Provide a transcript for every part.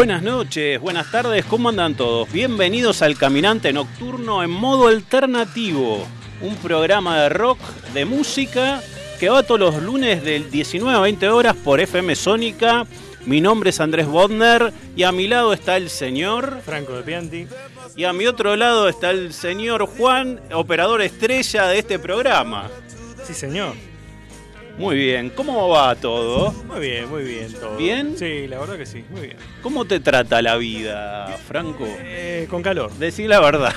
Buenas noches, buenas tardes, ¿cómo andan todos? Bienvenidos al Caminante Nocturno en modo alternativo, un programa de rock, de música, que va todos los lunes del 19 a 20 horas por FM Sónica. Mi nombre es Andrés Bodner y a mi lado está el señor Franco de Pianti. y a mi otro lado está el señor Juan, operador estrella de este programa. Sí, señor. Muy bien, ¿cómo va todo? Muy bien, muy bien todo. ¿Bien? Sí, la verdad que sí, muy bien. ¿Cómo te trata la vida, Franco? Eh, con calor. Decí la verdad.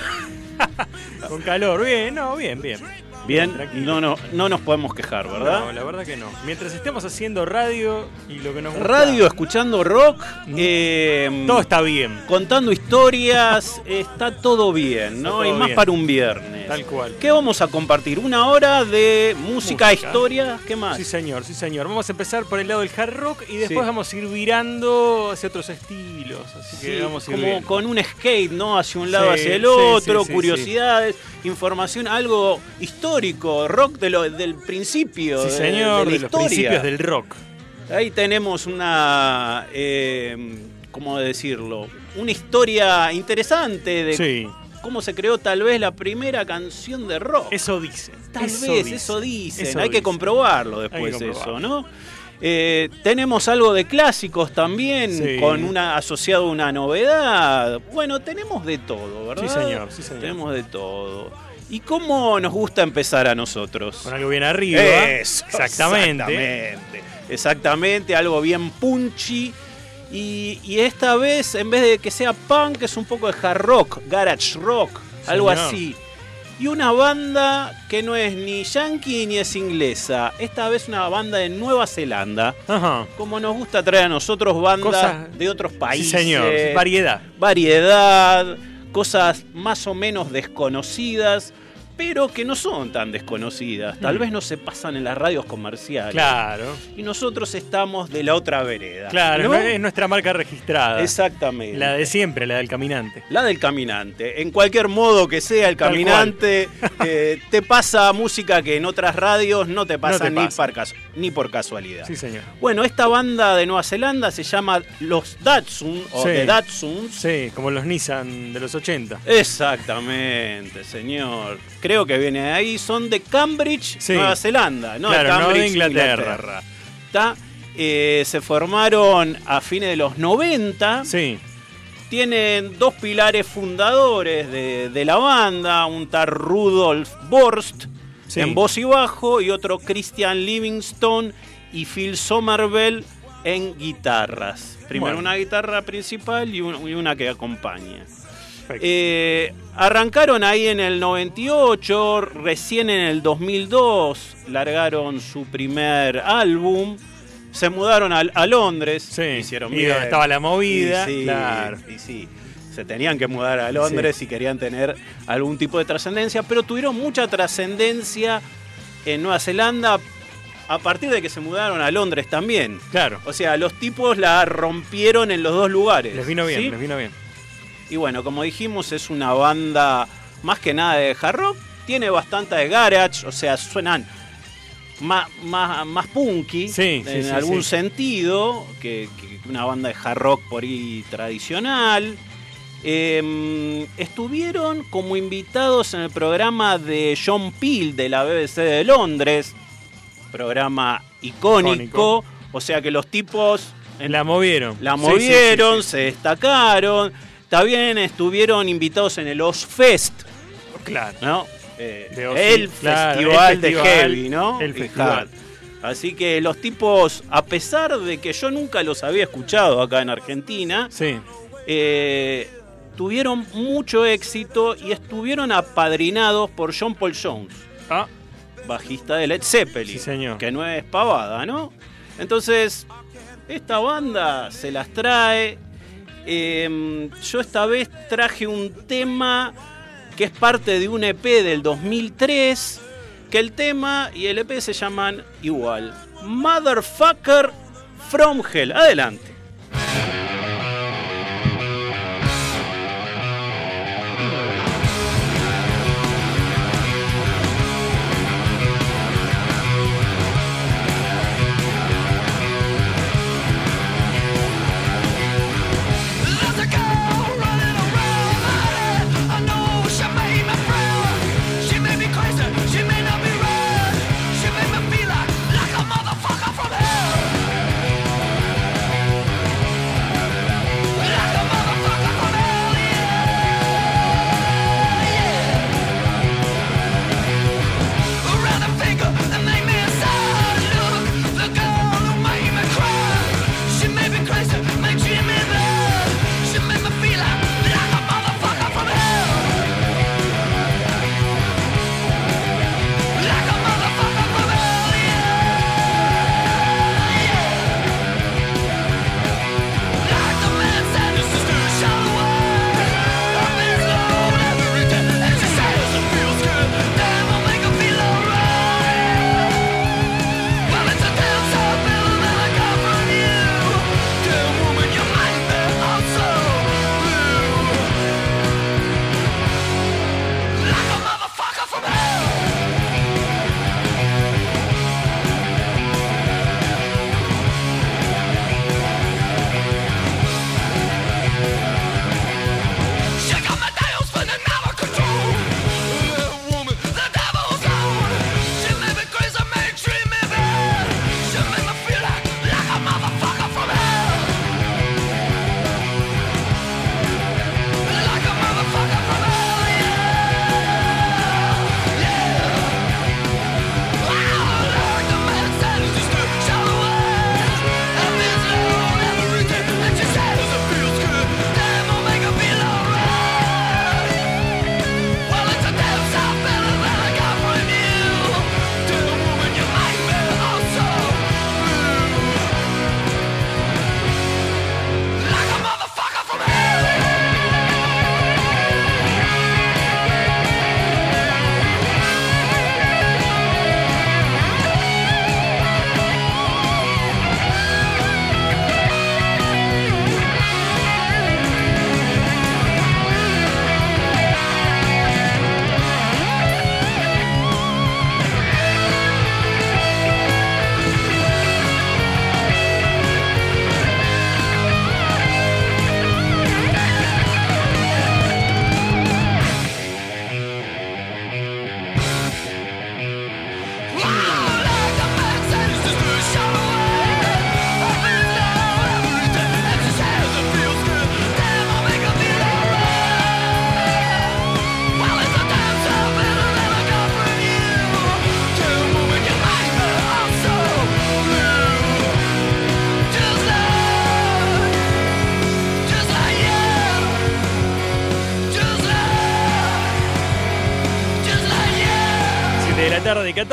Con calor, bien, no, bien, bien. Bien, no, no, no nos podemos quejar, ¿verdad? No, la verdad que no. Mientras estemos haciendo radio y lo que nos gusta, Radio, escuchando rock, eh, todo está bien. contando historias, está todo bien, ¿no? todo y más bien. para un viernes. Tal cual. ¿Qué vamos a compartir? ¿Una hora de música, Música. historia? ¿Qué más? Sí, señor, sí, señor. Vamos a empezar por el lado del hard rock y después Sí. vamos a ir virando hacia otros estilos. Así que Sí, vamos a ir como viendo. con un skate, ¿no? Hacia un lado, hacia el otro, curiosidades, información, algo histórico, rock de lo- del principio. Sí, de- señor, de, de, la los principios del rock. Ahí tenemos una, eh, ¿cómo decirlo? Una historia interesante de Sí, cómo se creó tal vez la primera canción de rock. eso dicen. tal eso vez, dicen, eso dicen. eso Hay que comprobarlo Hay que después eso. ¿no? Eh, tenemos algo de clásicos también, Sí. con una asociado a una novedad. Bueno, tenemos de todo, ¿verdad? Sí, señor, sí, señor. Tenemos de todo. ¿Y cómo nos gusta empezar a nosotros? Con algo bien arriba. Eso, Exactamente. Exactamente. Exactamente, algo bien punchy. Y, y esta vez, en vez de que sea punk, es un poco de hard rock, garage rock, algo Señor. así. Y una banda que no es ni yankee ni es inglesa. Esta vez una banda de Nueva Zelanda. Ajá. Como nos gusta traer a nosotros bandas Cosas- de otros países. Sí, señor. Variedad. Variedad, cosas más o menos desconocidas, pero que no son tan desconocidas. Tal Mm. vez no se pasan en las radios comerciales. Claro. Y nosotros estamos de la otra vereda. Claro, es nuestra marca registrada. Exactamente. La de siempre, la del caminante. La del caminante. En cualquier modo que sea el caminante, eh, te pasa música que en otras radios no te pasa, te ni, pasa. por casu- ni por casualidad. Sí, señor. Bueno, esta banda de Nueva Zelanda se llama Los Datsun o Sí. The Datsuns. Sí, como los Nissan de los 80. Exactamente, señor. Creo que viene de ahí. Son de Cambridge, Sí. Nueva Zelanda, no Claro, de no de Cambridge, Inglaterra. Está, eh, se formaron a fines de los 90. Sí, Tienen dos pilares fundadores de, de la banda, un tal Rudolf Borst Sí. en voz y bajo y otro Christian Livingstone y Phil Somerville en guitarras. Primero Bueno. una guitarra principal y, un- y una que acompaña. Perfecto. Eh, arrancaron ahí en el 98, recién en el 2002 largaron su primer álbum, se mudaron a, a Londres, sí. hicieron y bien. donde estaba la movida. Y sí, Claro. y sí, se tenían que mudar a Londres si querían tener algún tipo de trascendencia, pero tuvieron mucha trascendencia en Nueva Zelanda a partir de que se mudaron a Londres también. Claro. O sea, los tipos la rompieron en los dos lugares. Les vino bien, ¿sí? les vino bien. Y bueno, como dijimos, es una banda más que nada de hard rock. Tiene bastante de garage, o sea, suenan más, más, más punky Sí, en sí, algún sí. sentido que, que una banda de hard rock por ahí tradicional. Eh, estuvieron como invitados en el programa de John Peel de la BBC de Londres, programa icónico, Icónico. o sea que los tipos en La movieron. la movieron, se destacaron. También estuvieron invitados en el Ozfest, Claro. ¿no? Eh, el, claro, el festival de festival, heavy, ¿no? el festival. Así que los tipos, a pesar de que yo nunca los había escuchado acá en Argentina, Sí. eh, tuvieron mucho éxito y estuvieron apadrinados por John Paul Jones, Ah, bajista de Led Zeppelin, Sí, señor. que no es pavada, ¿no? Entonces, esta banda se las trae Em, yo esta vez traje un tema que es parte de un EP del 2003, que el tema y el EP se llaman igual. Motherfucker from Hell. Adelante.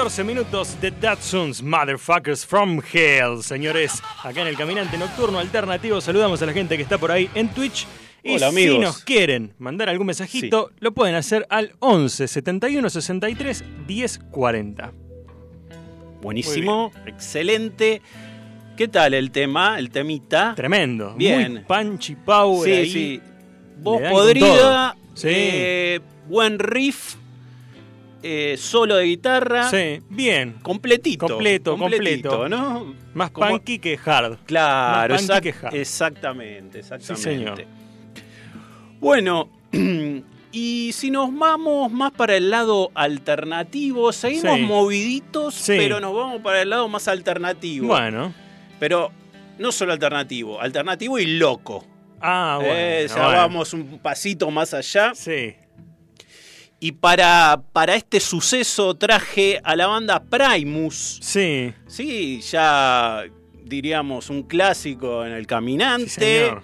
14 minutos de Datsuns Motherfuckers from Hell. Señores, acá en el Caminante Nocturno Alternativo saludamos a la gente que está por ahí en Twitch. Y si nos quieren mandar algún mensajito, lo pueden hacer al 11 71 63 10 40. Buenísimo, excelente. ¿Qué tal el tema, el temita? Tremendo. Bien. Muy punchy power. Sí, sí. Voz podrida. Sí. Eh, buen riff eh, solo de guitarra. Sí, bien. Completito. Completo, completo. ¿no? Más punky que hard. Claro, exactamente, exactamente. Sí, señor. Bueno, y si nos vamos más para el lado alternativo, seguimos moviditos, pero nos vamos para el lado más alternativo. Bueno. Pero no solo alternativo, alternativo y loco. Ah, bueno. Eh, ya vamos un pasito más allá. Sí. Y para, para este suceso traje a la banda Primus. Sí. Sí, ya diríamos un clásico en el caminante.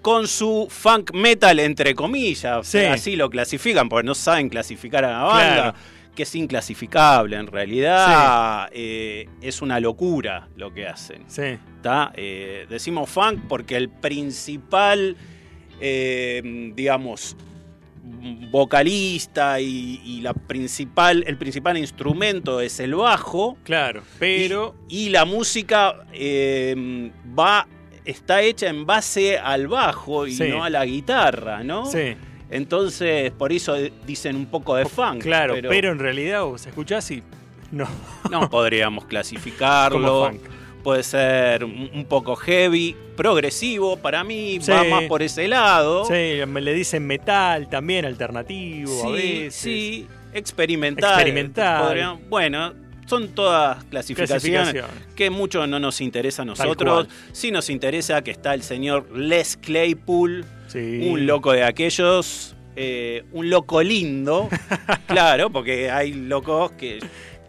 con su funk metal, entre comillas. Así lo clasifican, porque no saben clasificar a la banda. que es inclasificable. En realidad eh, es una locura lo que hacen. Sí. Eh, decimos funk porque el principal, eh, digamos, vocalista y, la principal, el principal instrumento es el bajo. Claro, pero. Y, la música va, está hecha en base al bajo y no a la guitarra, ¿no? Sí. Entonces, por eso dicen un poco de funk. Claro, pero, en realidad vos escuchás y no. No podríamos clasificarlo. Puede ser un poco heavy, progresivo, para mí va más por ese lado. Sí, me le dicen metal también, alternativo sí, a veces. Sí, experimental. Experimental. bueno, son todas clasificaciones, que mucho no nos interesa a nosotros. Sí nos interesa que está el señor Les Claypool, un loco de aquellos, eh, un loco lindo, claro, porque hay locos que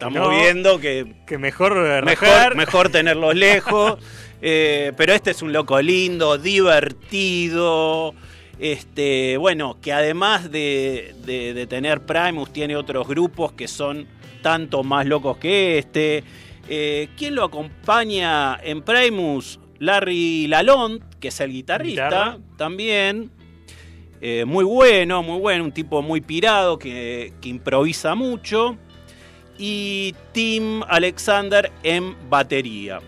estamos viendo que, que mejor, mejor, mejor tenerlos lejos. Eh, pero este es un loco lindo, divertido. Este, bueno, que además de, de, tener Primus, tiene otros grupos que son tanto más locos que este. Eh, ¿Quién lo acompaña en Primus? Larry Lalonde, que es el guitarrista también. Eh, muy bueno, muy bueno, un tipo muy pirado que, improvisa mucho. Y Tim Alexander en batería.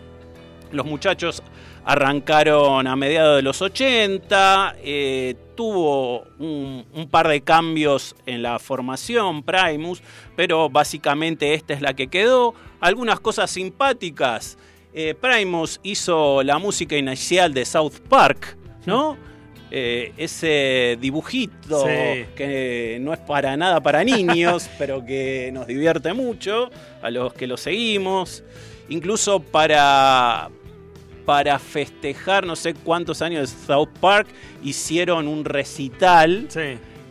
Los muchachos arrancaron a mediados de los 80, eh, tuvo un, par de cambios en la formación Primus, pero básicamente esta es la que quedó. Algunas cosas simpáticas eh, Primus hizo la música inicial de South Park, ¿no? Eh, ese dibujito que no es para nada para niños, pero que nos divierte mucho a los que lo seguimos. Incluso para, para festejar no sé cuántos años de South Park, hicieron un recital.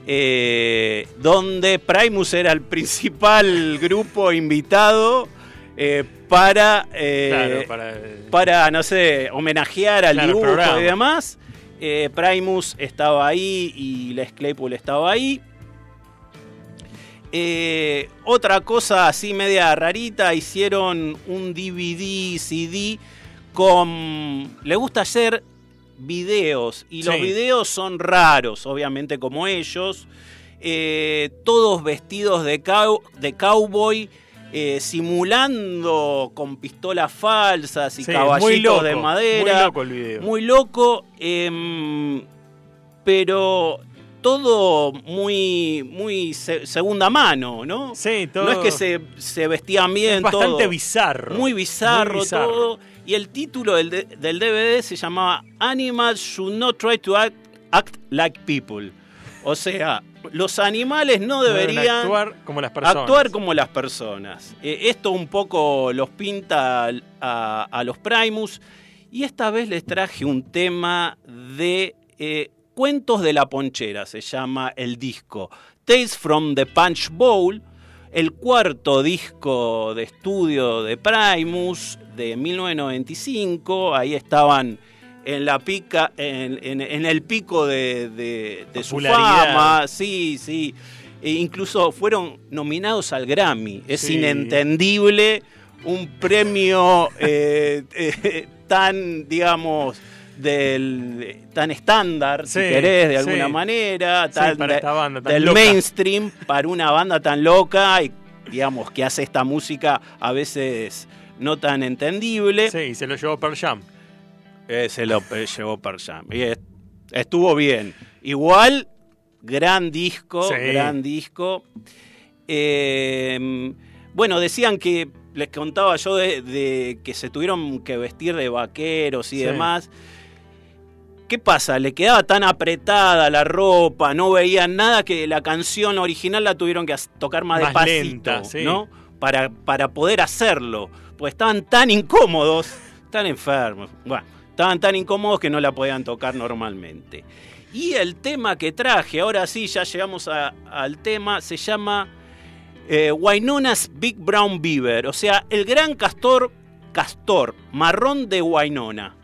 Eh, donde Primus era el principal grupo invitado eh, para, eh, para, no sé, homenajear al dibujo y demás. Eh, Primus estaba ahí y Les Claypool estaba ahí. otra cosa así media rarita, hicieron un DVD, CD con... Le gusta hacer videos y los videos son raros, obviamente como ellos. todos vestidos de, de cowboy eh, simulando con pistolas falsas y caballitos de madera. Muy loco el video. Muy loco, em, pero todo muy, muy segunda mano, ¿no? Sí, todo. No es que se, vestían bien. Es bastante bizarro. Muy bizarro, todo. Y el título del, del, DVD se llamaba Animals Should Not Try to act Like People. O sea, los animales no deberían actuar como las personas. Actuar como las personas. Eh, esto un poco los pinta a, los Primus. Y esta vez les traje un tema de eh, Cuentos de la Ponchera, se llama el disco. Tales from the Punch Bowl, el cuarto disco de estudio de Primus de 1995. Ahí estaban en la pica, en, el pico de, su fama, sí, sí. E incluso fueron nominados al Grammy. Es inentendible un premio eh, eh, tan, digamos, del tan estándar, si querés, de alguna manera, tan, del mainstream para una banda tan loca y digamos que hace esta música a veces no tan entendible. Sí, se lo llevó Pearl Jam. Eh, se lo llevó per Jam. Y estuvo bien. Igual, gran disco, gran disco. Eh, bueno, decían que, les contaba yo de, que se tuvieron que vestir de vaqueros y demás. ¿Qué pasa? Le quedaba tan apretada la ropa, no veían nada que la canción original la tuvieron que tocar más, despacito, ¿no? Para, para poder hacerlo. Pues estaban tan incómodos, tan enfermos. Bueno, Estaban tan incómodos que no la podían tocar normalmente. Y el tema que traje, ahora sí, ya llegamos al tema, se llama eh, Wainona's Big Brown Beaver, o sea, el gran castor, castor marrón de Wainona.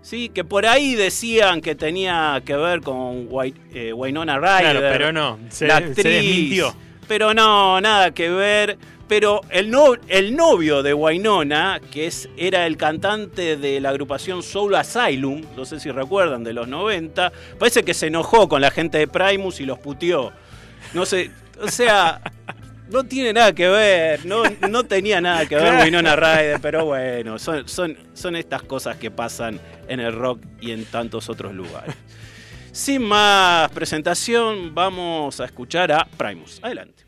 Sí, que por ahí decían que tenía que ver con eh, Wainona Ryder. Claro, pero no, se, la actriz, Pero no, nada que ver. Pero el, no, el novio de Wainona, que es, era el cantante de la agrupación Soul Asylum, no sé si recuerdan, de los 90, parece que se enojó con la gente de Primus y los puteó. No sé, o sea, no tiene nada que ver, no, no tenía nada que ver Winona Ryder, pero bueno, son, son, son estas cosas que pasan en el rock y en tantos otros lugares. Sin más presentación, vamos a escuchar a Primus. Adelante.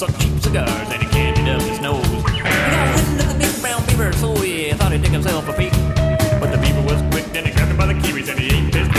suck cheap cigars and he candied up his nose. He got wind of the big brown beaver, so he thought he'd dig himself a peek. But the beaver was quick, and he grabbed him by the kiwis and he ate his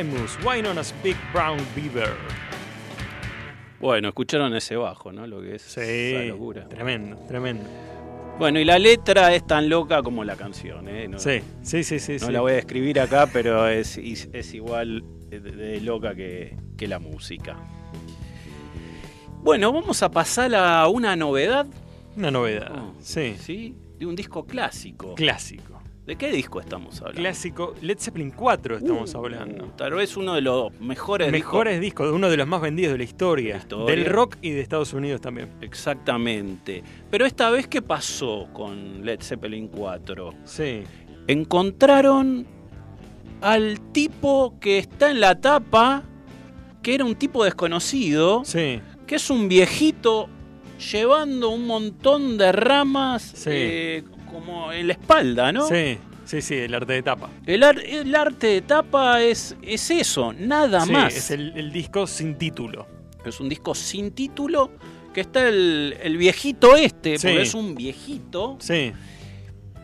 Primus, Why Not a Big Brown Beaver. Bueno, escucharon ese bajo, ¿no? Lo que es sí, locura. Tremendo, tremendo. Bueno, y la letra es tan loca como la canción, ¿eh? sí, sí, sí, sí. No la voy a escribir acá, pero es, es igual de, loca que, la música. Bueno, vamos a pasar a una novedad. Una novedad, oh, sí. Sí, de un disco clásico. Clásico. ¿De qué disco estamos hablando? Clásico, Led Zeppelin 4 estamos uh, hablando. Tal vez uno de los mejores Mejores discos, uno de los más vendidos de la historia, Del rock y de Estados Unidos también. Exactamente. Pero esta vez, ¿qué pasó con Led Zeppelin 4? Sí. Encontraron al tipo que está en la tapa, que era un tipo desconocido, sí. que es un viejito llevando un montón de ramas sí. Eh, como en la espalda, ¿no? Sí. Sí, sí, el arte de tapa. El, arte de tapa es, es eso, nada sí, más. Es el, disco sin título. Es un disco sin título que está el, viejito este, porque es un viejito. Sí.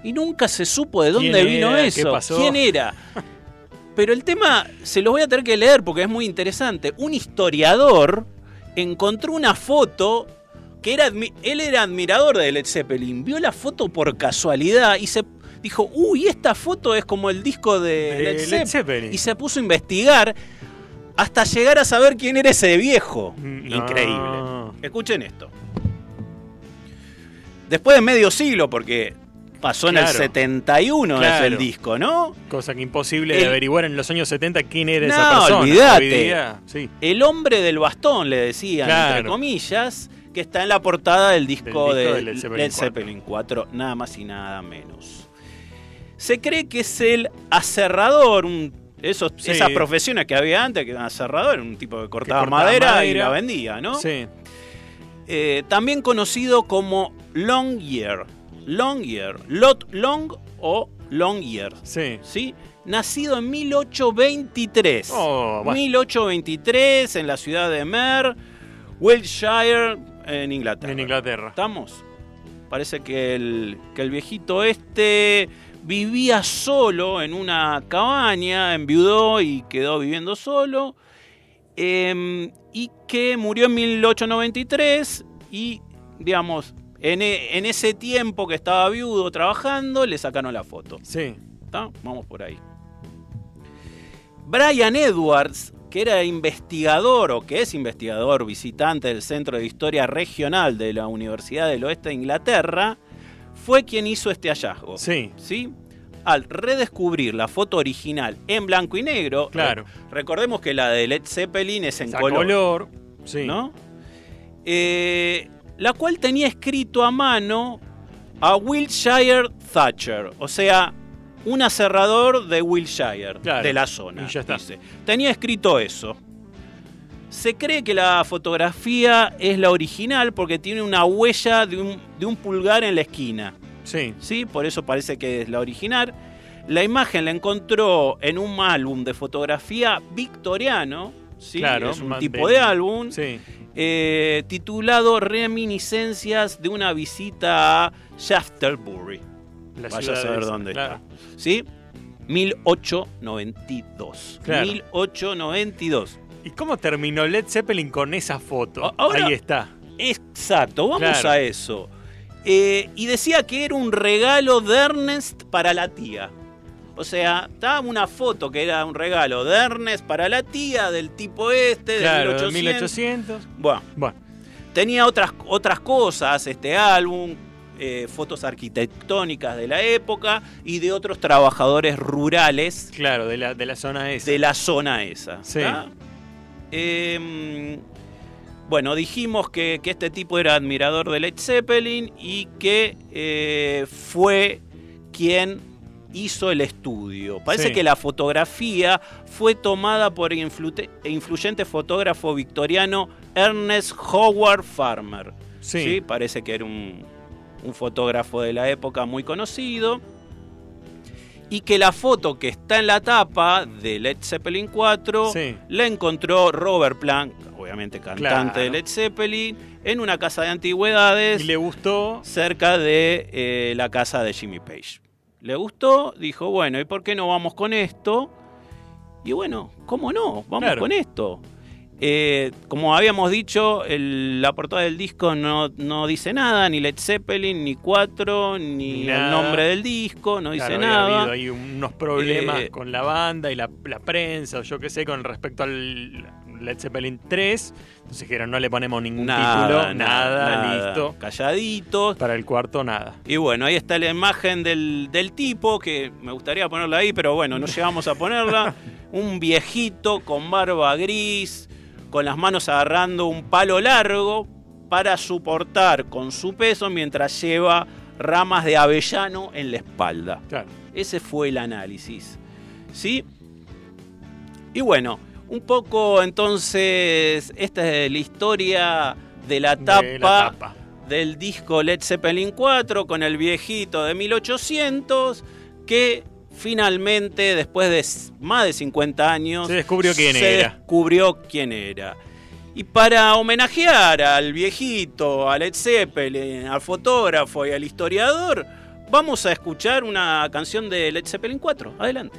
Y nunca se supo de dónde vino eso. ¿Qué pasó? ¿Quién era? Pero el tema se los voy a tener que leer porque es muy interesante. Un historiador encontró una foto era, él era admirador de Led Zeppelin, vio la foto por casualidad y se dijo, uy, esta foto es como el disco de, Led, Zeppelin. Y se puso a investigar hasta llegar a saber quién era ese viejo. Mm, Increíble. Escuchen esto. Después de medio siglo, porque pasó en el 71 es el disco, ¿no? Cosa que imposible de averiguar en los años 70 quién era esa persona. Olvídate. El hombre del bastón, le decían, entre comillas, que está en la portada del disco, de, Led Zeppelin, 4. nada más y nada menos. Se cree que es el aserrador, esos, esas profesiones que había antes, que eran aserrador, un tipo que cortaba, madera, y la vendía, ¿no? Sí. Eh, también conocido como Long Year. Long Year. Lot Long o Long Year. Sí. ¿Sí? Nacido en 1823. 1823 en la ciudad de Mer, Wiltshire, en Inglaterra. En Inglaterra. ¿Estamos? Parece que el, que el viejito este vivía solo en una cabaña, enviudó y quedó viviendo solo. Em, y que murió en 1893 y, digamos, en, e, en, ese tiempo que estaba viudo trabajando, le sacaron la foto. Sí. ¿Está? Vamos por ahí. Brian Edwards que era investigador o que es investigador visitante del Centro de Historia Regional de la Universidad del Oeste de Inglaterra, fue quien hizo este hallazgo. Sí. ¿Sí? Al redescubrir la foto original en blanco y negro, claro. recordemos que la de Led Zeppelin es en color, color. Sí. ¿no? Eh, la cual tenía escrito a mano a Wiltshire Thatcher, o sea, un aserrador de Wilshire, de la zona. Tenía escrito eso. Se cree que la fotografía es la original porque tiene una huella de un, pulgar en la esquina. Sí. sí. Por eso parece que es la original. La imagen la encontró en un álbum de fotografía victoriano. ¿sí? Claro, es un tipo de álbum. Eh, titulado Reminiscencias de una visita a Shaftesbury. Vaya a saber dónde está. ¿Sí? 1892. 1892. ¿Y cómo terminó Led Zeppelin con esa foto? Ahí está. Exacto, vamos a eso. Eh, y decía que era un regalo de Ernest para la tía. O sea, estaba una foto que era un regalo de Ernest para la tía del tipo este, de 1800. 1800. Bueno, bueno. Tenía otras, otras cosas este álbum, eh, fotos arquitectónicas de la época y de otros trabajadores rurales. Claro, de la, de la zona esa. De la zona esa. Em, bueno, dijimos que, este tipo era admirador de Led Zeppelin y que eh, fue quien hizo el estudio. Parece que la fotografía fue tomada por el influyente fotógrafo victoriano Ernest Howard Farmer. ¿sí? Parece que era un, un fotógrafo de la época muy conocido, y que la foto que está en la tapa de Led Zeppelin 4 la encontró Robert Plant, obviamente cantante de Led Zeppelin, en una casa de antigüedades. Y le gustó. Cerca de eh, la casa de Jimmy Page. Le gustó, dijo, bueno, ¿y por qué no vamos con esto? Y bueno, ¿cómo no? Vamos con esto. Eh, como habíamos dicho, la portada del disco no, no, dice nada, ni Led Zeppelin, ni Cuatro, ni, el nombre del disco, no dice nada. Ha habido unos problemas eh, con la banda y la, prensa, o yo qué sé, con respecto al Led Zeppelin 3. Entonces dijeron, no le ponemos ningún título, nada, listo. Calladitos. Para el cuarto, nada. Y bueno, ahí está la imagen del, del tipo, que me gustaría ponerla ahí, pero bueno, no llegamos a ponerla. Un viejito con barba gris con las manos agarrando un palo largo para soportar con su peso mientras lleva ramas de avellano en la espalda. Ese fue el análisis. ¿Sí? Y bueno, un poco entonces, esta es la historia de la tapa, del disco Led Zeppelin 4 con el viejito de 1800 que finalmente, después de más de 50 años, se descubrió quién se era. descubrió quién era. Y para homenajear al viejito, a Led Zeppelin, al fotógrafo y al historiador, vamos a escuchar una canción de Led Zeppelin 4. Adelante.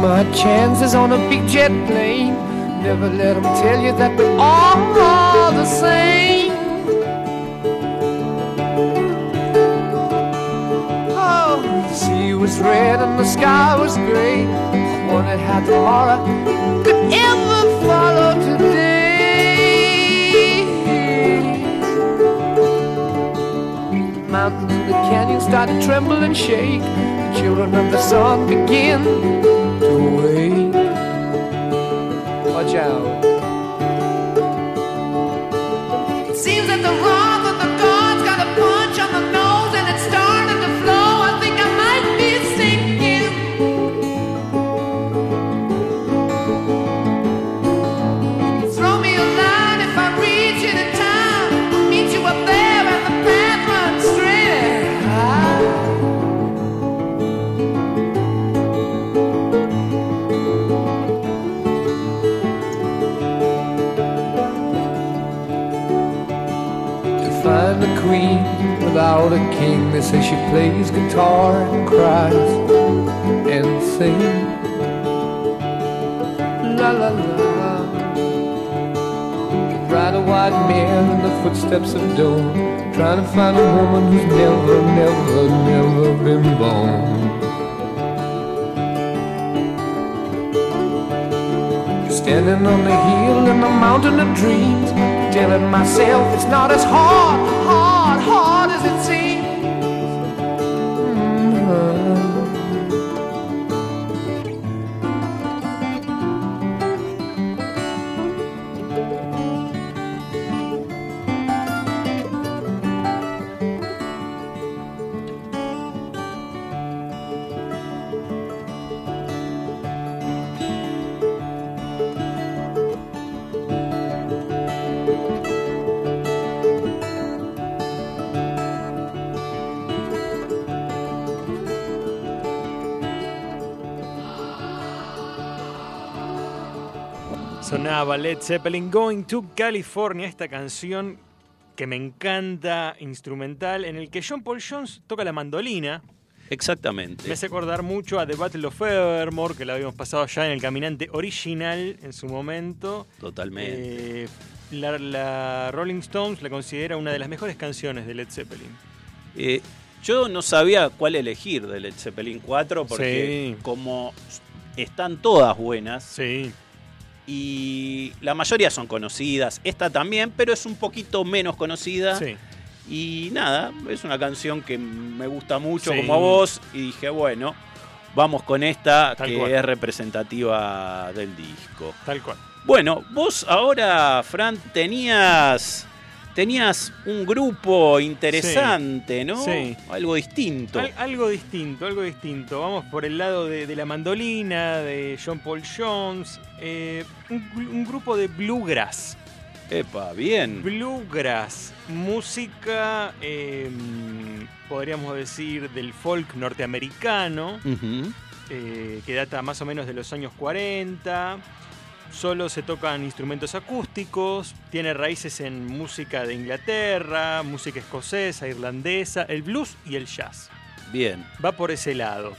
my chances on a big jet plane. Never let them tell you that we're all the same. Red and the sky was gray. I wondered how tomorrow could ever follow today. The mountains and the canyons started to tremble and shake. The children of the sun begin find a queen without a king, they say she plays guitar and cries and sings. La la la. Ride a white mare in the footsteps of dawn, trying to find a woman who's never, never, never been born. Standing on the hill in the mountain of dreams, telling myself it's not as hard, hard, Sonaba Led Zeppelin Going to California, esta canción que me encanta, instrumental, en el que John Paul Jones toca la mandolina. Exactamente. Me hace acordar mucho a The Battle of Evermore, que la habíamos pasado ya en el Caminante original en su momento. Totalmente. Eh, la, la Rolling Stones la considera una de las mejores canciones de Led Zeppelin. Eh, Yo no sabía cuál elegir de Led Zeppelin 4 porque como están todas buenas. Sí. Y la mayoría son conocidas. Esta también, pero es un poquito menos conocida. Sí. Y nada, es una canción que me gusta mucho como a vos. Y dije, bueno, vamos con esta que es representativa del disco. Tal cual. Bueno, vos ahora, Fran, tenías tenías un grupo interesante, ¿no? Sí. Algo distinto. algo distinto, algo distinto. Vamos por el lado de, la mandolina, de John Paul Jones. Eh, un, grupo de bluegrass. Epa, bien. Bluegrass, música, em, podríamos decir, del folk norteamericano, eh, que data más o menos de los años 40 solo se tocan instrumentos acústicos, tiene raíces en música de Inglaterra, música escocesa, irlandesa, el blues y el jazz. Bien. Va por ese lado.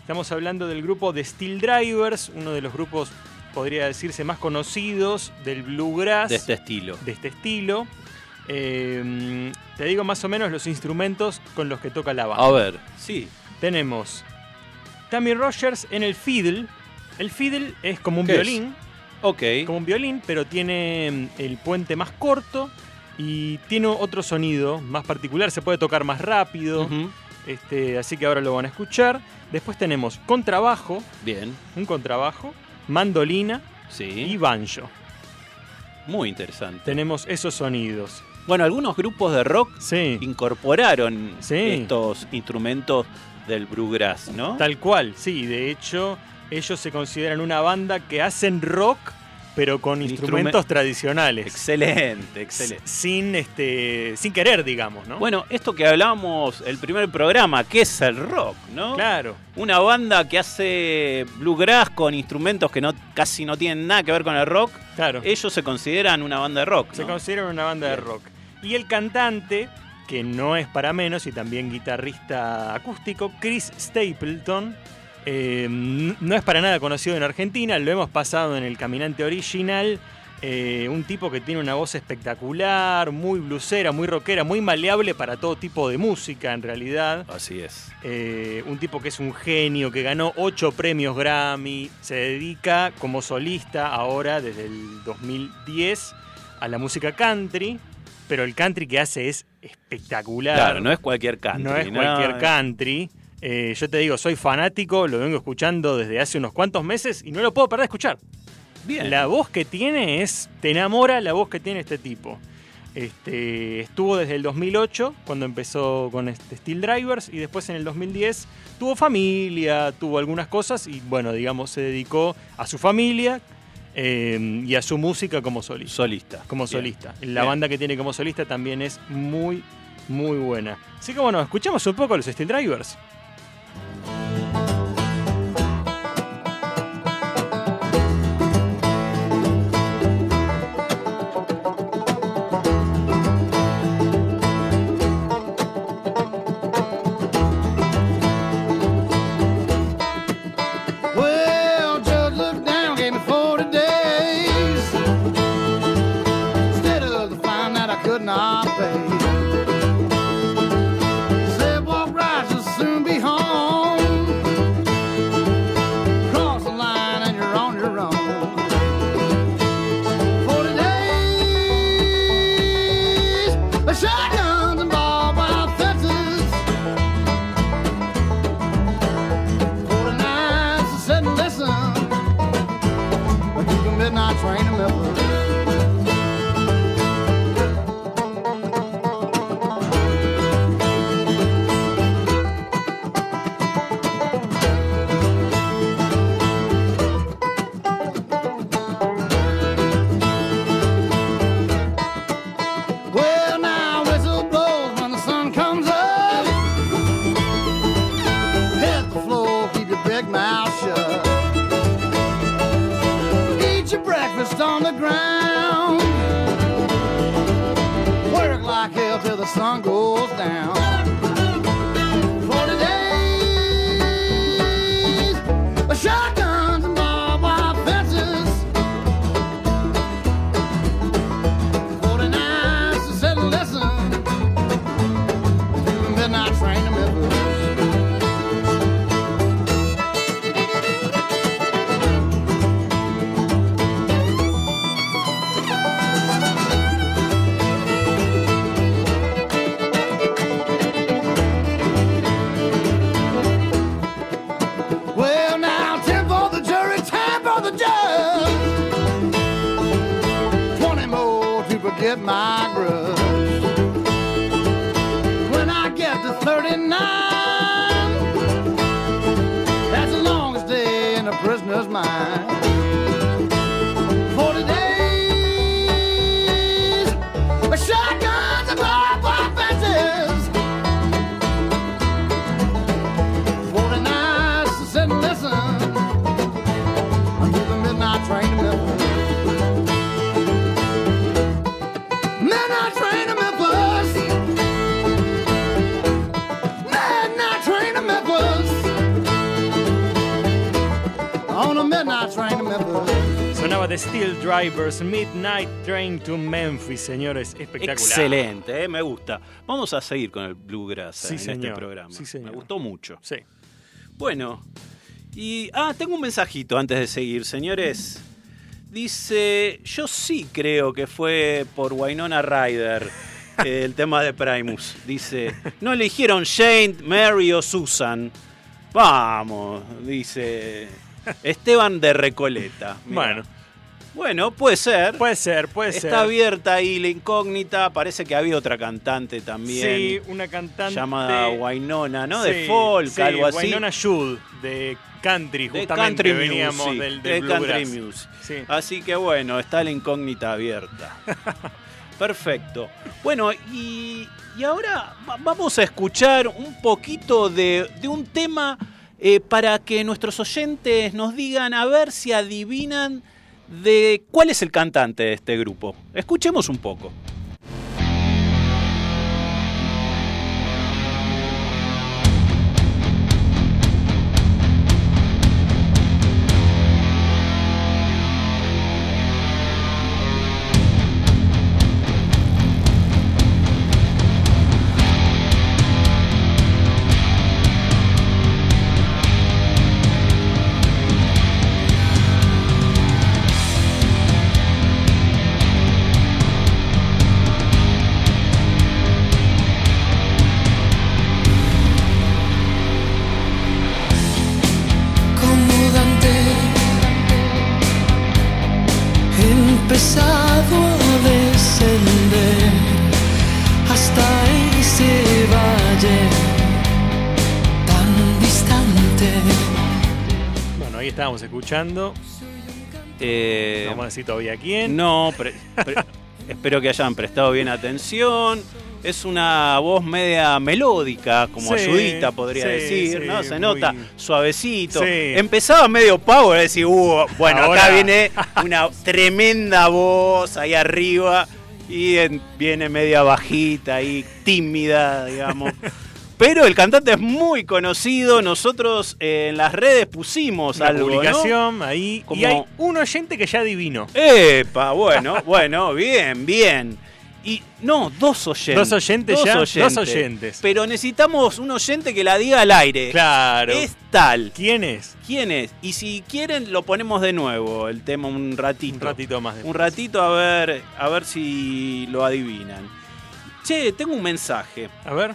Estamos hablando del grupo de Steel Drivers, uno de los grupos, podría decirse, más conocidos del bluegrass. De este estilo. De este estilo. Eh, te digo más o menos los instrumentos con los que toca la banda. A ver, sí. Tenemos Tammy Rogers en el fiddle. El fiddle es como un violín. Ok. Como un violín, pero tiene mm, el puente más corto y tiene otro sonido más particular. Se puede tocar más rápido. este, así que ahora lo van a escuchar. Después tenemos contrabajo. Bien. Un contrabajo. Mandolina. Sí. Y banjo. Muy interesante. Tenemos esos sonidos. Bueno, algunos grupos de rock incorporaron estos instrumentos del bluegrass, ¿no? Tal cual, sí. De hecho, ellos se consideran una banda que hacen rock pero con instrumentos tradicionales. Excelente, excelente. Sin, este, sin querer, digamos, ¿no? Bueno, esto que hablábamos el primer programa, que es el rock, ¿no? Claro. Una banda que hace bluegrass con instrumentos que no, casi no tienen nada que ver con el rock. Claro. Ellos se consideran una banda de rock. Se consideran una banda de rock. Y el cantante, que no es para menos y también guitarrista acústico, Chris Stapleton eh, no es para nada conocido en Argentina, lo hemos pasado en el Caminante original. Eh, un tipo que tiene una voz espectacular, muy blusera, muy rockera, muy maleable para todo tipo de música en realidad. Así es. Eh, un tipo que es un genio, que ganó ocho premios Grammy, se dedica como solista ahora desde el 2010 a la música country, pero el country que hace es espectacular. Claro, no es cualquier country. No es cualquier country. Eh, yo te digo, soy fanático, lo vengo escuchando desde hace unos cuantos meses y no lo puedo parar de escuchar. Bien. La voz que tiene es. Te enamora la voz que tiene este tipo. Este, estuvo desde el 2008, cuando empezó con este Steel Drivers, y después en el 2010 tuvo familia, tuvo algunas cosas, y bueno, digamos, se dedicó a su familia eh, y a su música como solista. Solista. Como solista. La banda que tiene como solista también es muy, muy buena. Así que bueno, escuchamos un poco a los Steel Drivers. Train them The Steel Drivers Midnight Train to Memphis, señores. Espectacular. Excelente, eh, me gusta. Vamos a seguir con el bluegrass Sí, en este programa. Sí, señor. Me gustó mucho. Sí. Bueno, y. Ah, tengo un mensajito antes de seguir, señores. Dice: Yo sí creo que fue por Winona Ryder eh, el tema de Primus. Dice: No eligieron Shane, Mary o Susan. Vamos, dice Esteban de Recoleta. Bueno, Bueno, puede ser. puede ser, puede ser. Está abierta ahí la incógnita. Parece que había otra cantante también. Sí, una cantante. llamada Winona, ¿no? De folk, sí, algo así. Winona Judd, de country, de justamente country veníamos music, del, de country music. Sí. Así que bueno, está la incógnita abierta. Perfecto. Bueno, y, y ahora va- vamos a escuchar un poquito de, de un tema eh, para que nuestros oyentes nos digan a ver si adivinan de cuál es el cantante de este grupo. Escuchemos un poco. Estábamos escuchando. Eh, No vamos a decir todavía quién. No, pre- pre- espero que hayan prestado bien atención. Es una voz media melódica, como Sí, ayudita podría sí, decir, sí, ¿no? Se muy- nota suavecito. Sí. Empezaba medio power, decir, uh, bueno, Ahora- acá viene una tremenda voz ahí arriba y en- viene media bajita y tímida, digamos. Pero el cantante es muy conocido. Nosotros eh, en las redes pusimos La algo, ¿no? publicación ahí. Como- Y hay un oyente que ya adivinó. Epa, bueno, bueno, bien, bien. Y no, dos oyentes. Dos oyentes ya, dos oyentes. Pero necesitamos un oyente que la diga al aire. Claro. Es tal. ¿Quién es? ¿Quién es? Y si quieren lo ponemos de nuevo el tema un ratito. Un ratito más. Un después. ratito a ver, a ver si lo adivinan. Che, tengo un mensaje. A ver.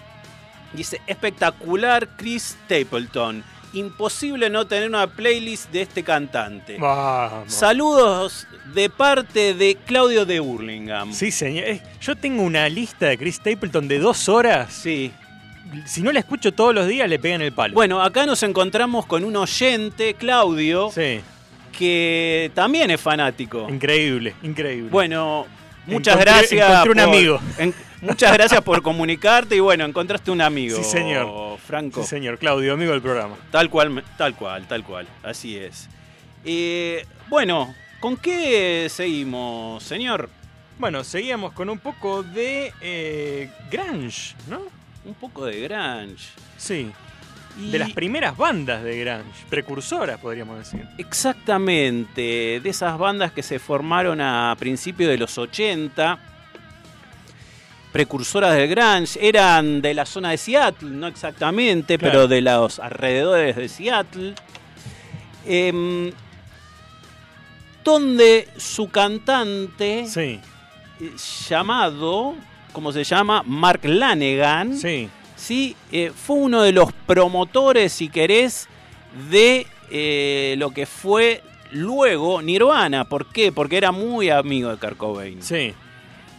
Dice, espectacular Chris Stapleton. Imposible no tener una playlist de este cantante. Vamos. Saludos de parte de Claudio de Hurlingham. Sí, señor. Eh, Yo tengo una lista de Chris Stapleton de dos horas. Sí. Si no la escucho todos los días, le pegan el palo. Bueno, acá nos encontramos con un oyente, Claudio, Sí. que también es fanático. Increíble, increíble. Bueno, muchas Encontré- gracias. encontré un por- amigo. en- muchas gracias por comunicarte y bueno, encontraste un amigo. Sí, señor. Franco. Sí, señor. Claudio, amigo del programa. Tal cual, tal cual, tal cual. Así es. Eh, bueno, ¿con qué seguimos, señor? Bueno, seguíamos con un poco de eh, Grunge, ¿no? Un poco de grunge. Sí. Y- De las primeras bandas de Grunge. Precursoras, podríamos decir. Exactamente, de esas bandas que se formaron a principios de los 80, precursoras del grunge, eran de la zona de Seattle, no exactamente, Claro. pero de los alrededores de Seattle, em, donde su cantante Sí, eh, llamado, ¿cómo se llama? Mark Lanegan, sí. Sí, eh, fue uno de los promotores, si querés, de eh, lo que fue luego Nirvana. ¿Por qué? Porque era muy amigo de Kurt Cobain. Sí.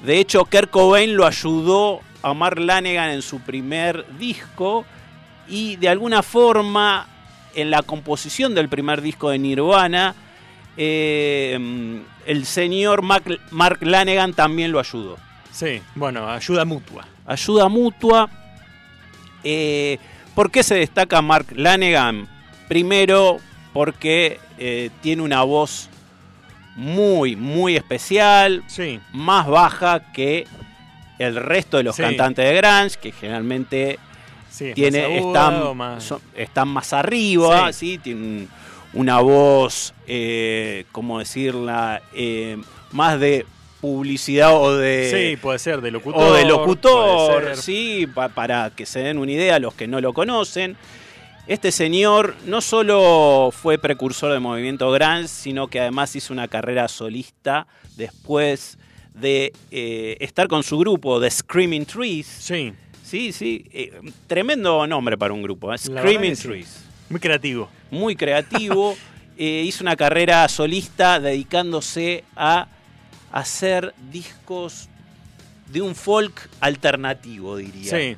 De hecho, Kurt Cobain lo ayudó a Mark Lanegan en su primer disco y de alguna forma en la composición del primer disco de Nirvana, eh, el señor Mark, Mark Lanegan también lo ayudó. Sí, bueno, ayuda mutua. Ayuda mutua. Eh, ¿Por qué se destaca Mark Lanegan? Primero, porque eh, tiene una voz muy, muy especial, sí. más baja que el resto de los cantantes de Grunge, que generalmente tiene, están, más... están, más... arriba, sí. tienen una voz, eh, ¿cómo decirla? Eh, más de publicidad o de. Sí, puede ser, de locutor. O de locutor, sí, para que se den una idea los que no lo conocen. Este señor no solo fue precursor del movimiento grunge, sino que además hizo una carrera solista después de eh, estar con su grupo, The Screaming Trees. Sí. Sí, sí. Eh, tremendo nombre para un grupo, ¿eh? Screaming Trees. Muy creativo. Muy creativo. hizo una carrera solista dedicándose a hacer discos de un folk alternativo, diría. Sí.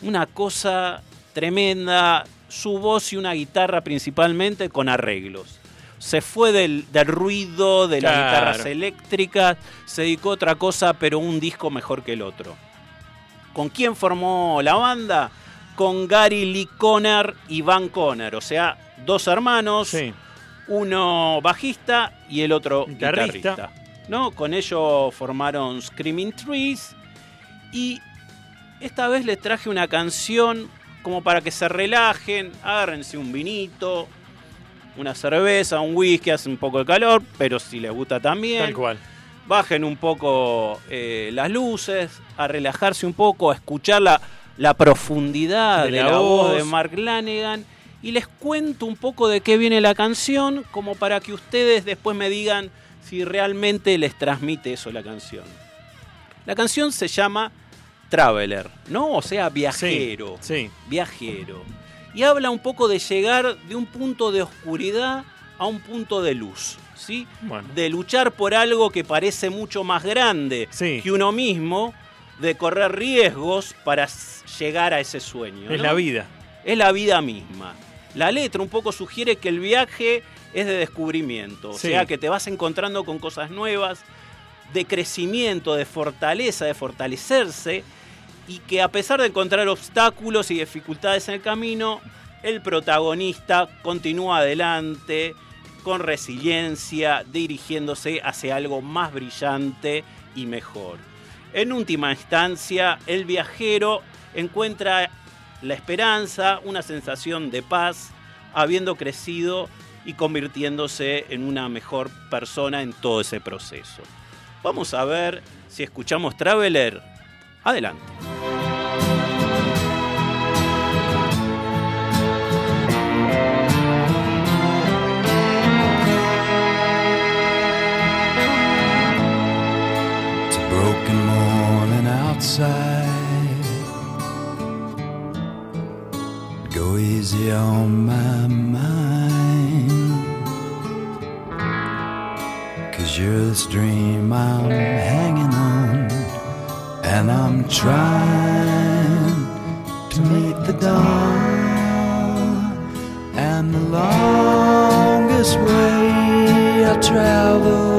Una cosa tremenda, su voz y una guitarra principalmente con arreglos. Se fue del, ruido, de las guitarras eléctricas, se dedicó a otra cosa, pero un disco mejor que el otro. ¿Con quién formó la banda? Con Gary Lee Conner y Van Conner, o sea, dos hermanos, uno bajista y el otro guitarrista. ¿No? Con ellos formaron Screaming Trees y esta vez les traje una canción como para que se relajen, agárrense un vinito, una cerveza, un whisky, hace un poco de calor, pero si les gusta también. Tal cual. Bajen un poco eh, las luces, a relajarse un poco, a escuchar la, la profundidad de, la, voz de Mark Lanegan. Y les cuento un poco de qué viene la canción, como para que ustedes después me digan si realmente les transmite eso la canción. La canción se llama Traveler, ¿no? O sea, viajero. Sí, Viajero. Y habla un poco de llegar de un punto de oscuridad a un punto de luz, ¿sí? De luchar por algo que parece mucho más grande que uno mismo, de correr riesgos para llegar a ese sueño. Es la vida. Es la vida misma. La letra un poco sugiere que el viaje es de descubrimiento, o sea que te vas encontrando con cosas nuevas, de crecimiento, de fortaleza, de fortalecerse, y que a pesar de encontrar obstáculos y dificultades en el camino, el protagonista continúa adelante con resiliencia, dirigiéndose hacia algo más brillante y mejor. En última instancia, el viajero encuentra la esperanza, una sensación de paz, habiendo crecido y convirtiéndose en una mejor persona en todo ese proceso. Vamos a ver si escuchamos Traveler. Adelante. This dream I'm hanging on, and I'm trying to meet the dawn. And the longest way I travel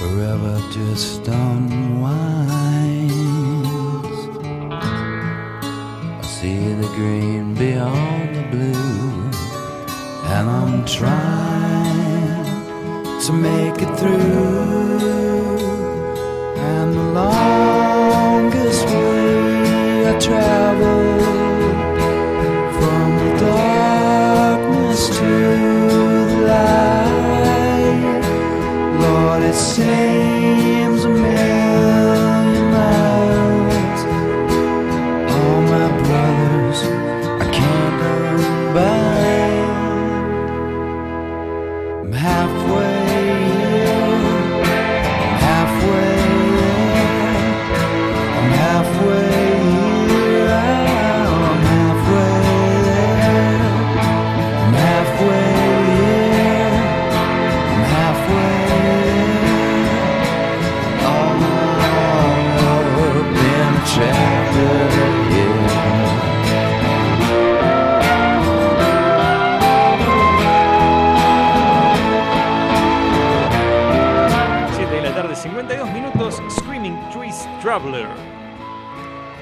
forever just unwinds. I see the green beyond the blue, and I'm trying to make it through. And the longest way I travel. Traveler.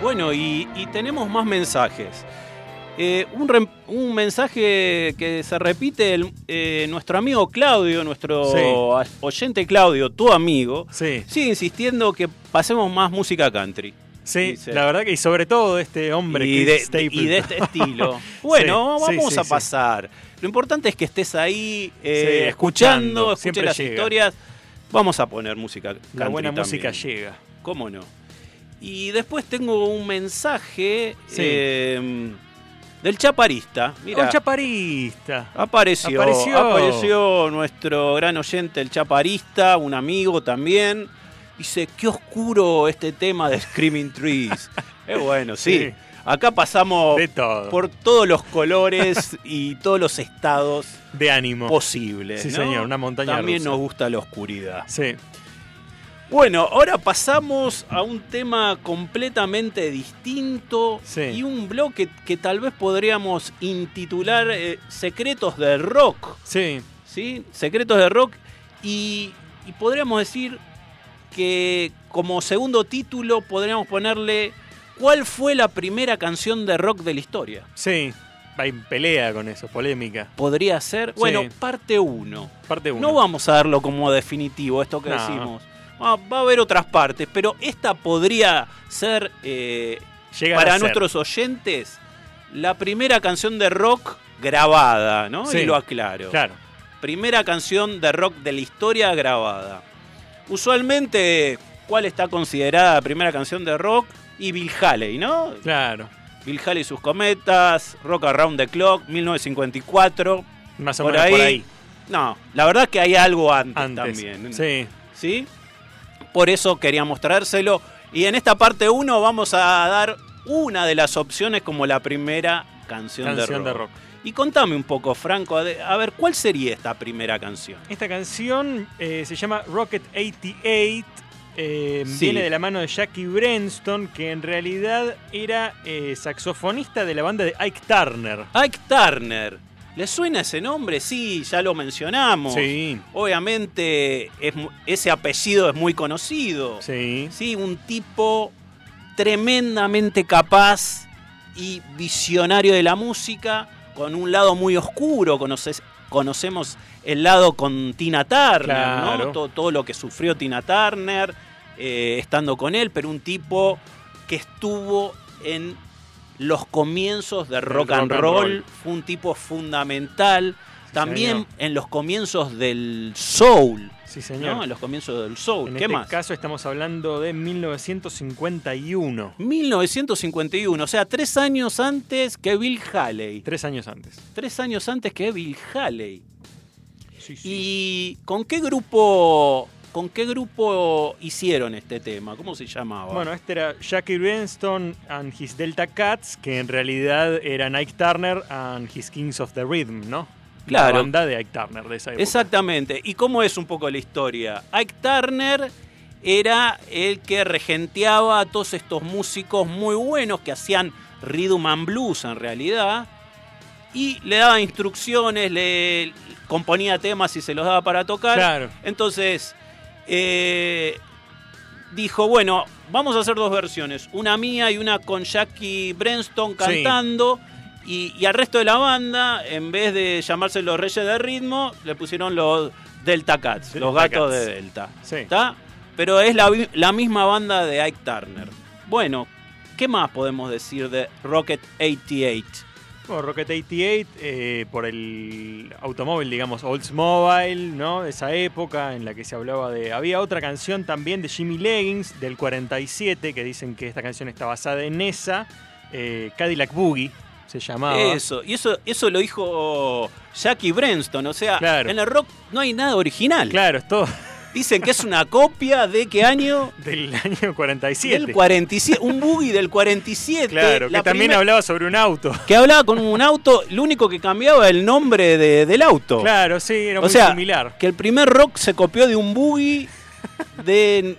Bueno, y, y tenemos más mensajes. Eh, un, mensaje que se repite, el- eh, nuestro amigo Claudio, nuestro Sí. oyente Claudio, tu amigo, Sí. sigue insistiendo que pasemos más música country. Sí, Dice. la verdad que y sobre todo este hombre y, Keith de, Stapleton. y de este estilo. Bueno, Sí, vamos a pasar. Lo importante es que estés ahí eh, escuchando, escuchando, siempre las llega. historias. Vamos a poner música country La buena también. música llega. ¿Cómo no? Y después tengo un mensaje Sí. eh, del chaparista. Mira, Un chaparista. apareció, Apareció. apareció nuestro gran oyente, el chaparista, un amigo también. Dice, qué oscuro este tema de Screaming Trees. Es bueno, sí. Sí. Acá pasamos De todo. por todos los colores y todos los estados De ánimo. posibles. Sí, ¿no? señor, una montaña También rusa. nos gusta la oscuridad. Sí. Bueno, ahora pasamos a un tema completamente distinto Sí. y un bloque que tal vez podríamos intitular eh, Secretos del Rock, Sí. ¿sí? Secretos del Rock y, y podríamos decir que como segundo título podríamos ponerle ¿Cuál fue la primera canción de rock de la historia? Sí. Hay pelea con eso, polémica. Podría ser, bueno, parte 1. Parte 1. No vamos a darlo como definitivo, esto que No. decimos. Ah, va a haber otras partes, pero esta podría ser, eh, para ser. nuestros oyentes, la primera canción de rock grabada, ¿no? Sí. Y lo aclaro. Claro. Primera canción de rock de la historia grabada. Usualmente, ¿cuál está considerada la primera canción de rock? Y Bill Haley, ¿no? Claro. Bill Haley y sus cometas, Rock Around the Clock, 1954. Más o Por menos ahí, por ahí. No, la verdad que hay algo antes, Antes. también. Sí. ¿Sí? Por eso queríamos traérselo. Y en esta parte 1 vamos a dar una de las opciones como la primera canción, Canción de, de rock. rock. Y contame un poco, Franco, a ver, ¿cuál sería esta primera canción? Esta canción eh, se llama Rocket 88. eh, Sí. Viene de la mano de Jackie Brenston, que en realidad era eh, saxofonista de la banda de Ike Turner. Ike Turner. ¿Le suena ese nombre? Sí, ya lo mencionamos. Sí. Obviamente es ese apellido es muy conocido. Sí. Sí, un tipo tremendamente capaz y visionario de la música, con un lado muy oscuro. Conoces- conocemos el lado con Tina Turner, Claro. ¿no? Todo, todo lo que sufrió Tina Turner eh, estando con él, pero un tipo que estuvo en los comienzos de rock, and, rock and roll, roll. fue un tipo fundamental. También señor. en los comienzos del soul, Sí, señor. ¿no? En los comienzos del soul. En ¿Qué este más? caso estamos hablando de 1951. 1951, o sea, tres años antes que Bill Haley. Tres años antes. Tres años antes que Bill Haley. Sí, ¿Y con qué grupo, con qué grupo hicieron este tema? ¿Cómo se llamaba? Bueno, este era Jackie Brenston and his Delta Cats, que en realidad eran Ike Turner and his Kings of the Rhythm, ¿no? Claro. La banda de Ike Turner de esa época. Exactamente. ¿Y cómo es un poco la historia? Ike Turner era el que regenteaba a todos estos músicos muy buenos que hacían rhythm and blues en realidad y le daba instrucciones, le componía temas y se los daba para tocar. Claro. Entonces eh, dijo, bueno, vamos a hacer dos versiones, una mía y una con Jackie Brenston cantando. Y, al resto de la banda, en vez de llamarse los Reyes de Ritmo, le pusieron los Delta Cats, los gatos de Delta. ¿Está? Pero es la, la misma banda de Ike Turner. Bueno, ¿qué más podemos decir de Rocket 88? Bueno, Rocket 88, eh, por el automóvil, digamos, Oldsmobile, ¿no? De esa época en la que se hablaba de... Había otra canción también de Jimmy Leggins, del 47, que dicen que esta canción está basada en esa, eh, Cadillac Boogie se llamaba. Eso, y eso, eso lo dijo Jackie Brenston, o sea, en el rock no hay nada original. Claro, es todo... Dicen que es una copia de qué año? Del año 47. Del 47, un buggy del 47. Claro, que también hablaba sobre un auto. Que hablaba con un auto, lo único que cambiaba el nombre del auto. Claro, sí, era muy similar. Que el primer rock se copió de un buggy de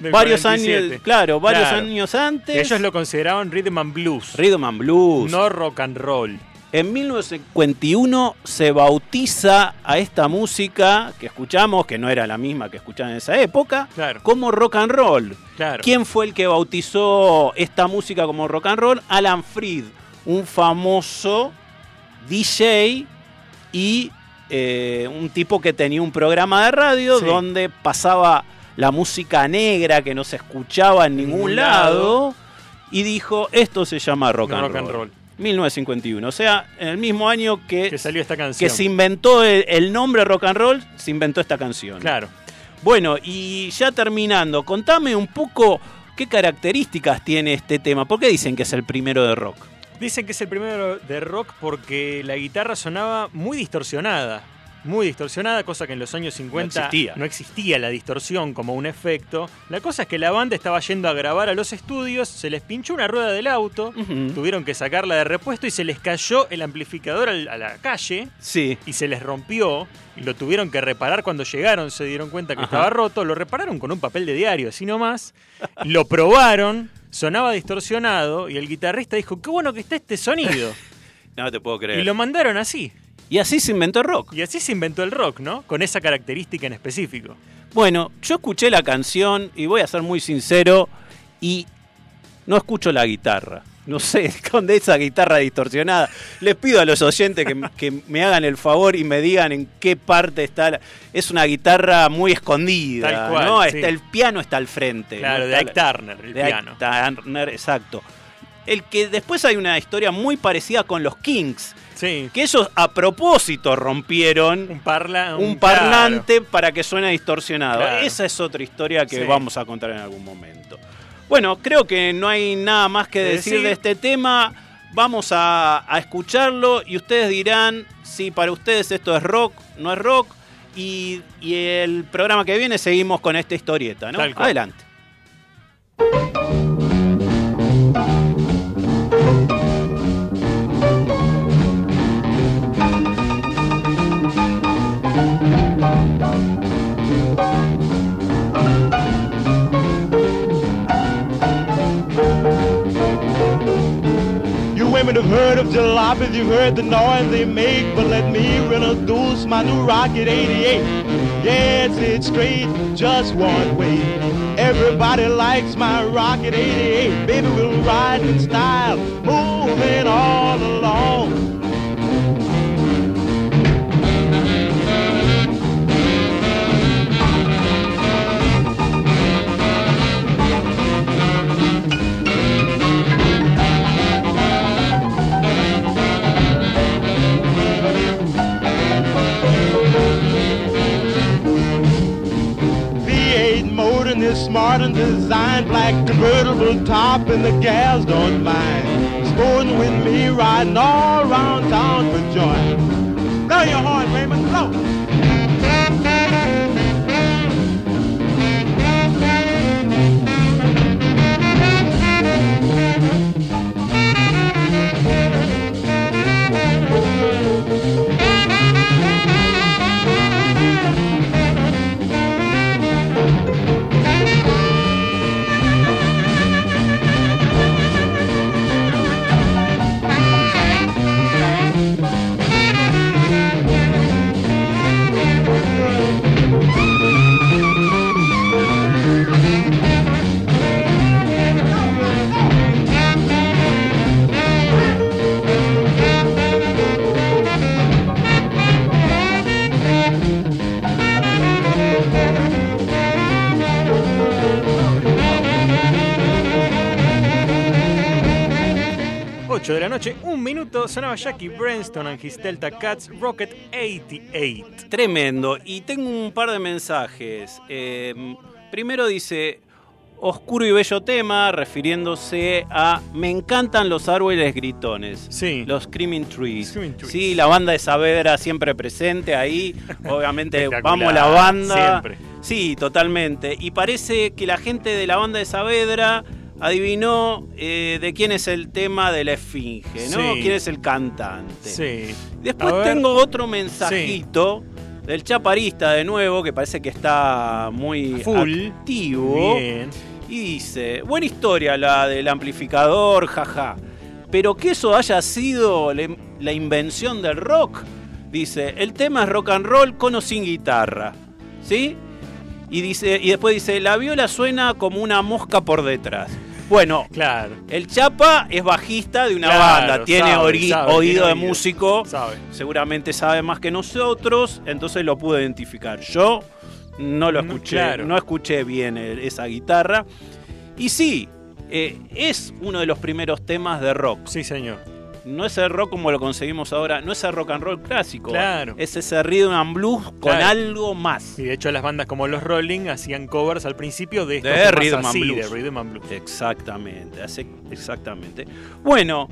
varios años, claro, varios años antes. ellos lo consideraban rhythm and blues. Rhythm and blues. No rock and roll. En 1951 se bautiza a esta música que escuchamos, que no era la misma que escuchaban en esa época, como rock and roll. ¿Quién fue el que bautizó esta música como rock and roll? Alan Freed, un famoso DJ y eh, un tipo que tenía un programa de radio donde pasaba la música negra que no se escuchaba en ningún, lado, y dijo, esto se llama rock, and roll. 1951. O sea, en el mismo año que, salió esta canción. Que se inventó el, nombre rock and roll, se inventó esta canción. Claro. Bueno, y ya terminando, contame un poco qué características tiene este tema. ¿Por qué dicen que es el primero de rock? Dicen que es el primero de rock porque la guitarra sonaba muy distorsionada muy distorsionada, cosa que en los años 50 no existía. la distorsión como un efecto. La cosa es que la banda estaba yendo a grabar a los estudios, se les pinchó una rueda del auto, tuvieron que sacarla de repuesto y se les cayó el amplificador a la calle sí. y se les rompió y lo tuvieron que reparar cuando llegaron, se dieron cuenta que estaba roto, lo repararon con un papel de diario, así nomás, lo probaron, sonaba distorsionado y el guitarrista dijo, qué bueno que está este sonido. no te puedo creer. Y lo mandaron así. Y así se inventó el rock. Y así se inventó el rock, ¿no? Con esa característica en específico. Bueno, yo escuché la canción y voy a ser muy sincero y no escucho la guitarra. No sé, con esa guitarra distorsionada. Les pido a los oyentes que, me hagan el favor y me digan en qué parte está. Es una guitarra muy escondida, ¿no? Está, el piano está al frente. Claro, de Ike Turner, el piano. Ike Turner, exacto. El que después hay una historia muy parecida con los Kings que ellos a propósito rompieron un, parla, un, parlante para que suene distorsionado. Esa es otra historia que vamos a contar en algún momento. Bueno, creo que no hay nada más que decir, de este tema. Vamos a, escucharlo y ustedes dirán si para ustedes esto es rock, no es rock. Y, el programa que viene seguimos con esta historieta, ¿no? Adelante. Jalopies, you've heard the noise they make, but let me introduce my new Rocket 88. Yes, it's straight, just one way. Everybody likes my Rocket 88. Baby, we'll ride in style, moving all along. Smart and designed, black convertible top, and the gals don't mind. Sporting with me, riding all around town for joy. Blow your horn, Raymond, blow. Sonaba Jackie Brenston and his Delta Cats Rocket 88. Tremendo. Y tengo un par de mensajes. Eh, primero dice, oscuro y bello tema, refiriéndose a Me encantan los árboles gritones. Sí. Los Screaming Trees. Sí, la banda de Saavedra siempre presente ahí. Obviamente, vamos la banda. Siempre. Sí, totalmente. Y parece que la gente de la banda de Saavedra adivinó eh, de quién es el tema de la esfinge, ¿no? ¿Quién es el cantante? Sí. Después tengo otro mensajito. Del chaparista de nuevo, que parece que está muy Full. activo. Bien. Y dice, buena historia la del amplificador, jaja. Pero que eso haya sido la invención del rock, dice, el tema es rock and roll con o sin guitarra. ¿Sí? Y, dice, y después dice, la viola suena como una mosca por detrás. Bueno, claro. el Chapa es bajista de una banda, tiene oído de músico, seguramente sabe más que nosotros, entonces lo pude identificar. Yo no lo escuché, no escuché bien esa guitarra. Y sí, eh, es uno de los primeros temas de rock. Sí, señor no es el rock como lo conseguimos ahora, no es el rock and roll clásico. Claro. Es ese rhythm and blues con algo más. Y de hecho las bandas como los Rolling hacían covers al principio de, de rhythm, and blues. de rhythm and blues. Exactamente, exactamente. Bueno,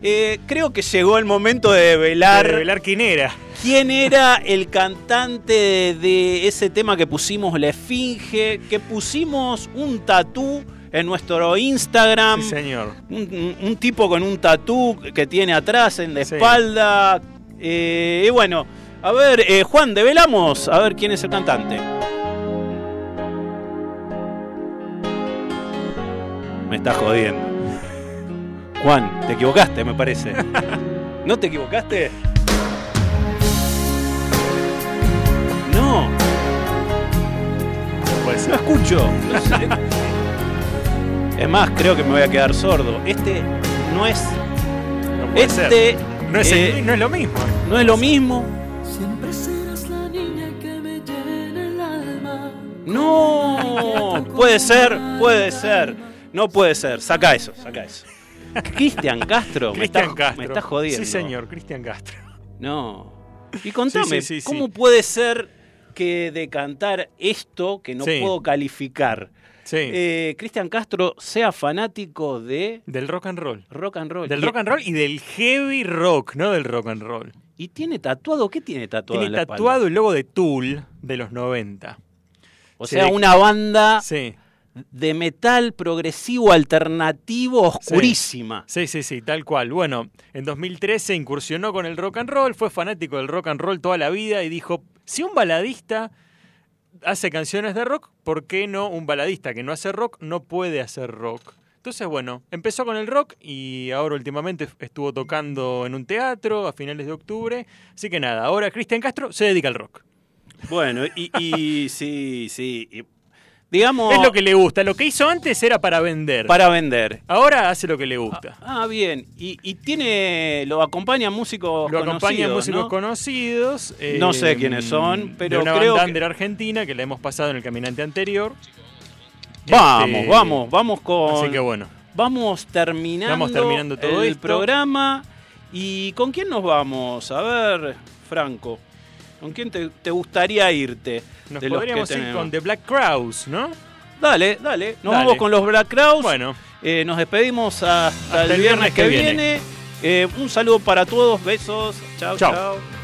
eh, creo que llegó el momento de velar. De velar quién era. ¿Quién era el cantante de ese tema que pusimos, La Esfinge? Que pusimos un tatú en nuestro Instagram. Sí, señor. Un, tipo con un tatú que tiene atrás en la espalda. Eh, y bueno, a ver, eh, Juan, develamos a ver quién es el cantante. Me está jodiendo. Juan, te equivocaste, me parece. ¿No te equivocaste? No. No escucho. No sé. Es más, creo que me voy a quedar sordo. Este no es. este No, es eh, no es lo mismo. No es lo mismo. Siempre serás la niña que me llena el alma. No, puede ser, puede ser. No puede ser. Saca eso, saca eso. Cristian Castro, me, está, Castro. me está jodiendo. Sí, señor, Cristian Castro. No. Y contame, ¿cómo puede ser que de cantar esto que no puedo calificar? Eh, Cristian Castro sea fanático de... Del rock and roll. Rock and roll. Del rock and roll y del heavy rock, no del rock and roll. ¿Y tiene tatuado? ¿Qué tiene tatuado? Tiene tatuado el logo de Tool de los 90. O sea, una banda de metal progresivo alternativo oscurísima. Sí, sí, sí, tal cual. Bueno, en 2013 incursionó con el rock and roll, fue fanático del rock and roll toda la vida y dijo, si un baladista hace canciones de rock, ¿por qué no un baladista que no hace rock no puede hacer rock? Entonces, bueno, empezó con el rock y ahora últimamente estuvo tocando en un teatro a finales de octubre. Así que nada, ahora Cristian Castro se dedica al rock. Bueno, y, sí, sí. Digamos, es lo que le gusta. Lo que hizo antes era para vender. Para vender. Ahora hace lo que le gusta. Ah, ah bien. Y, tiene. Lo acompaña músicos lo conocidos. Lo acompaña músicos conocidos. no sé quiénes son, pero de una creo. Banda que... argentina que la hemos pasado en el caminante anterior. Vamos, este, vamos, vamos con. Así que bueno. Vamos terminando, vamos terminando todo el programa. ¿Y con quién nos vamos? A ver, Franco. ¿Con quién te, gustaría irte? Nos podríamos ir con The Black Crowes, ¿no? Dale, dale. Nos vamos con los Black Crowes. Bueno. Eh, nos despedimos hasta, el, viernes, que, viene. Eh, un saludo para todos. Besos. Chao, chao.